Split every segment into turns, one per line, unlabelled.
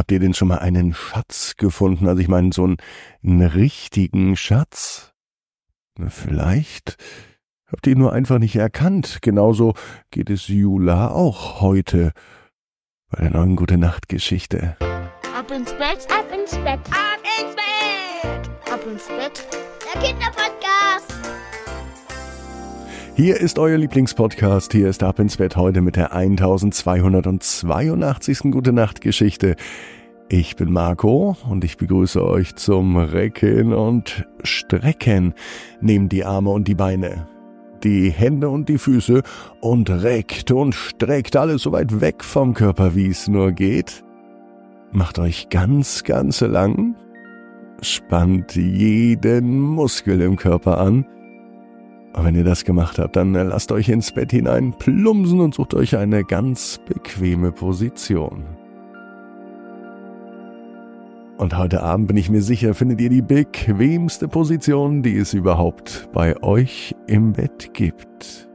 Habt ihr denn schon mal einen Schatz gefunden? Also ich meine, so einen, einen richtigen Schatz? Na, vielleicht habt ihr ihn nur einfach nicht erkannt. Genauso geht es Jula auch heute bei der neuen Gute Nacht Geschichte.
Ab ins Bett,
Ab ins Bett.
ab ins Bett, ab ins Bett.
Der Kinderpodcast.
Hier ist euer Lieblingspodcast. Hier ist Ab ins Bett heute mit der 1282. Gute Nacht Geschichte. Ich bin Marco und ich begrüße euch zum Recken und Strecken. Nehmt die Arme und die Beine, die Hände und die Füße und reckt und streckt alles so weit weg vom Körper, wie es nur geht. Macht euch ganz, ganz lang. Spannt jeden Muskel im Körper an. Und wenn ihr das gemacht habt, dann lasst euch ins Bett hinein plumpsen und sucht euch eine ganz bequeme Position. Und heute Abend bin ich mir sicher, findet ihr die bequemste Position, die es überhaupt bei euch im Bett gibt.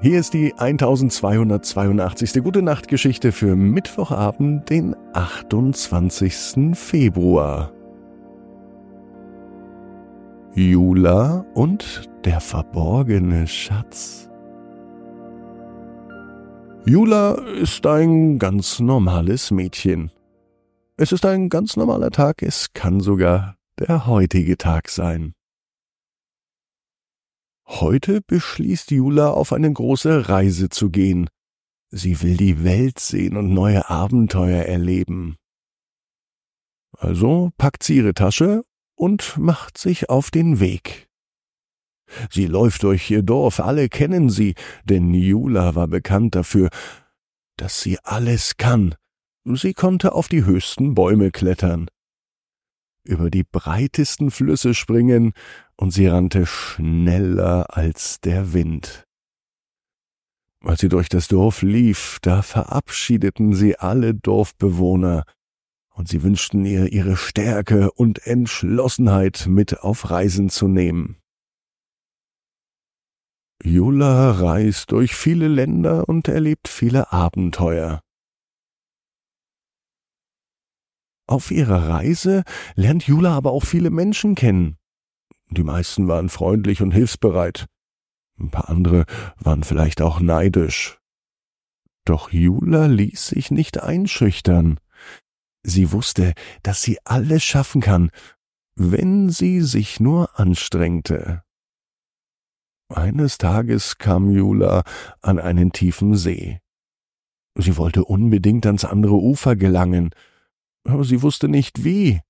Hier ist die 1282. Gute Nacht Geschichte für Mittwochabend, den 28. Februar. Jula und der verborgene Schatz. Jula ist ein ganz normales Mädchen. Es ist ein ganz normaler Tag, es kann sogar der heutige Tag sein. Heute beschließt Jula auf eine große Reise zu gehen. Sie will die Welt sehen und neue Abenteuer erleben. Also packt sie ihre Tasche und macht sich auf den Weg. Sie läuft durch ihr Dorf, alle kennen sie, denn Jula war bekannt dafür, dass sie alles kann. Sie konnte auf die höchsten Bäume klettern, über die breitesten Flüsse springen, und sie rannte schneller als der Wind. Als sie durch das Dorf lief, da verabschiedeten sie alle Dorfbewohner, und sie wünschten ihr ihre Stärke und Entschlossenheit mit auf Reisen zu nehmen. Jula reist durch viele Länder und erlebt viele Abenteuer. Auf ihrer Reise lernt Jula aber auch viele Menschen kennen. Die meisten waren freundlich und hilfsbereit. Ein paar andere waren vielleicht auch neidisch. Doch Jula ließ sich nicht einschüchtern. Sie wusste, dass sie alles schaffen kann, wenn sie sich nur anstrengte. Eines Tages kam Jula an einen tiefen See. Sie wollte unbedingt ans andere Ufer gelangen, aber sie wusste nicht wie.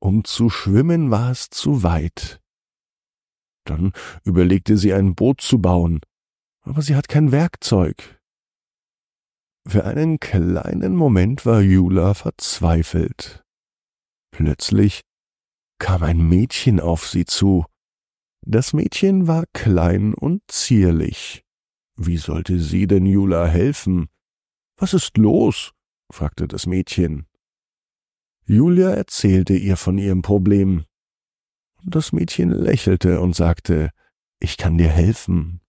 Um zu schwimmen war es zu weit. Dann überlegte sie ein Boot zu bauen, aber sie hat kein Werkzeug. Für einen kleinen Moment war Jula verzweifelt. Plötzlich kam ein Mädchen auf sie zu. Das Mädchen war klein und zierlich. Wie sollte sie denn Jula helfen? Was ist los? fragte das Mädchen. Julia erzählte ihr von ihrem Problem. Das Mädchen lächelte und sagte, ich kann dir helfen.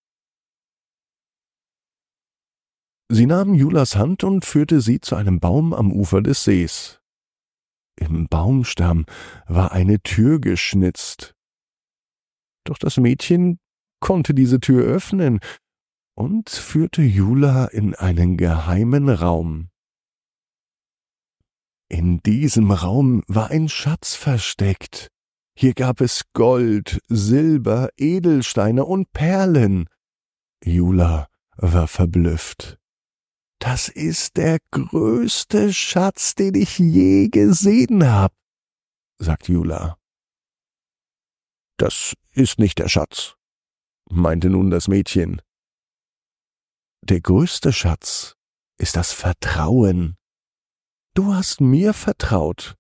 Sie nahm Julas Hand und führte sie zu einem Baum am Ufer des Sees. Im Baumstamm war eine Tür geschnitzt. Doch das Mädchen konnte diese Tür öffnen und führte Jula in einen geheimen Raum. In diesem Raum war ein Schatz versteckt. Hier gab es Gold, Silber, Edelsteine und Perlen. Jula war verblüfft. Das ist der größte Schatz, den ich je gesehen hab, sagt Jula. Das ist nicht der Schatz, meinte nun das Mädchen. Der größte Schatz ist das Vertrauen. Du hast mir vertraut,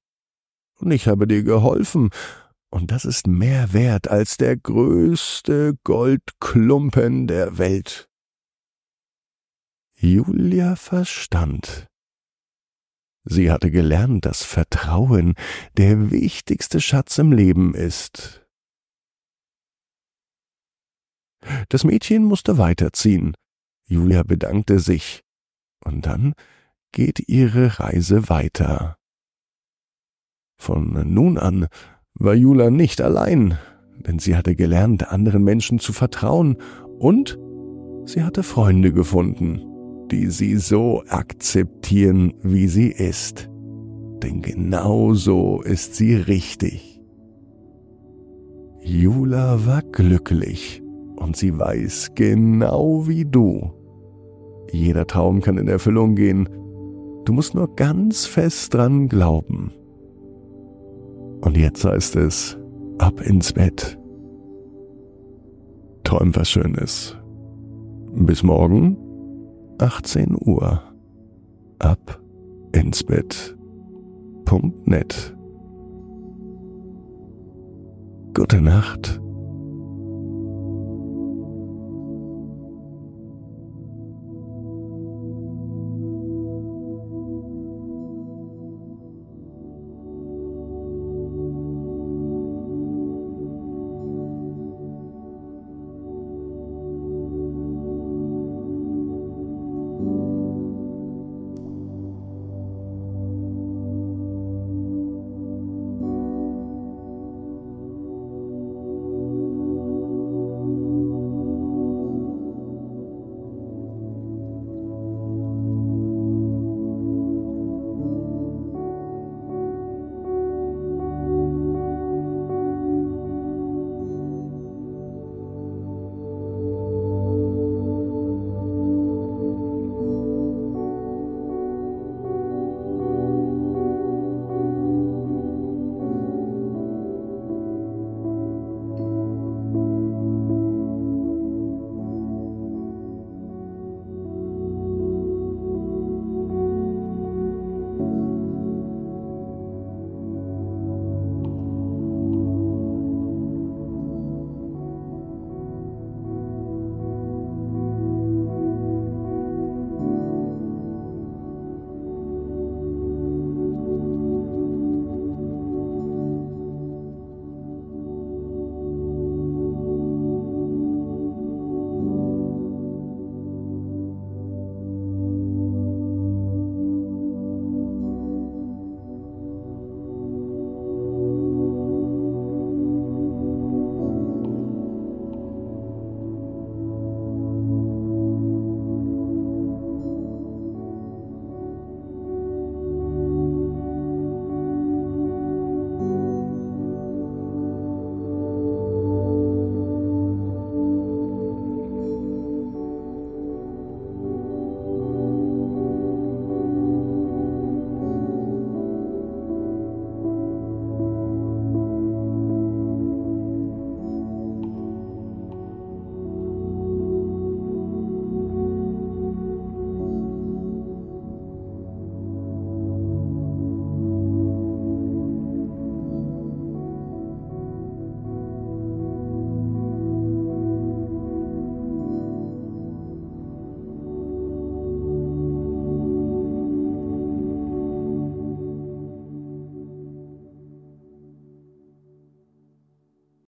und ich habe dir geholfen, und das ist mehr wert als der größte Goldklumpen der Welt. Julia verstand. Sie hatte gelernt, dass Vertrauen der wichtigste Schatz im Leben ist. Das Mädchen musste weiterziehen. Julia bedankte sich. Und dann geht ihre Reise weiter. Von nun an war Jula nicht allein, denn sie hatte gelernt, anderen Menschen zu vertrauen und sie hatte Freunde gefunden, die sie so akzeptieren, wie sie ist. Denn genau so ist sie richtig. Jula war glücklich und sie weiß genau wie du. Jeder Traum kann in Erfüllung gehen. Du musst nur ganz fest dran glauben. Und jetzt heißt es, ab ins Bett. Träum was Schönes. Bis morgen, 18 Uhr. Ab ins Bett.net. Gute Nacht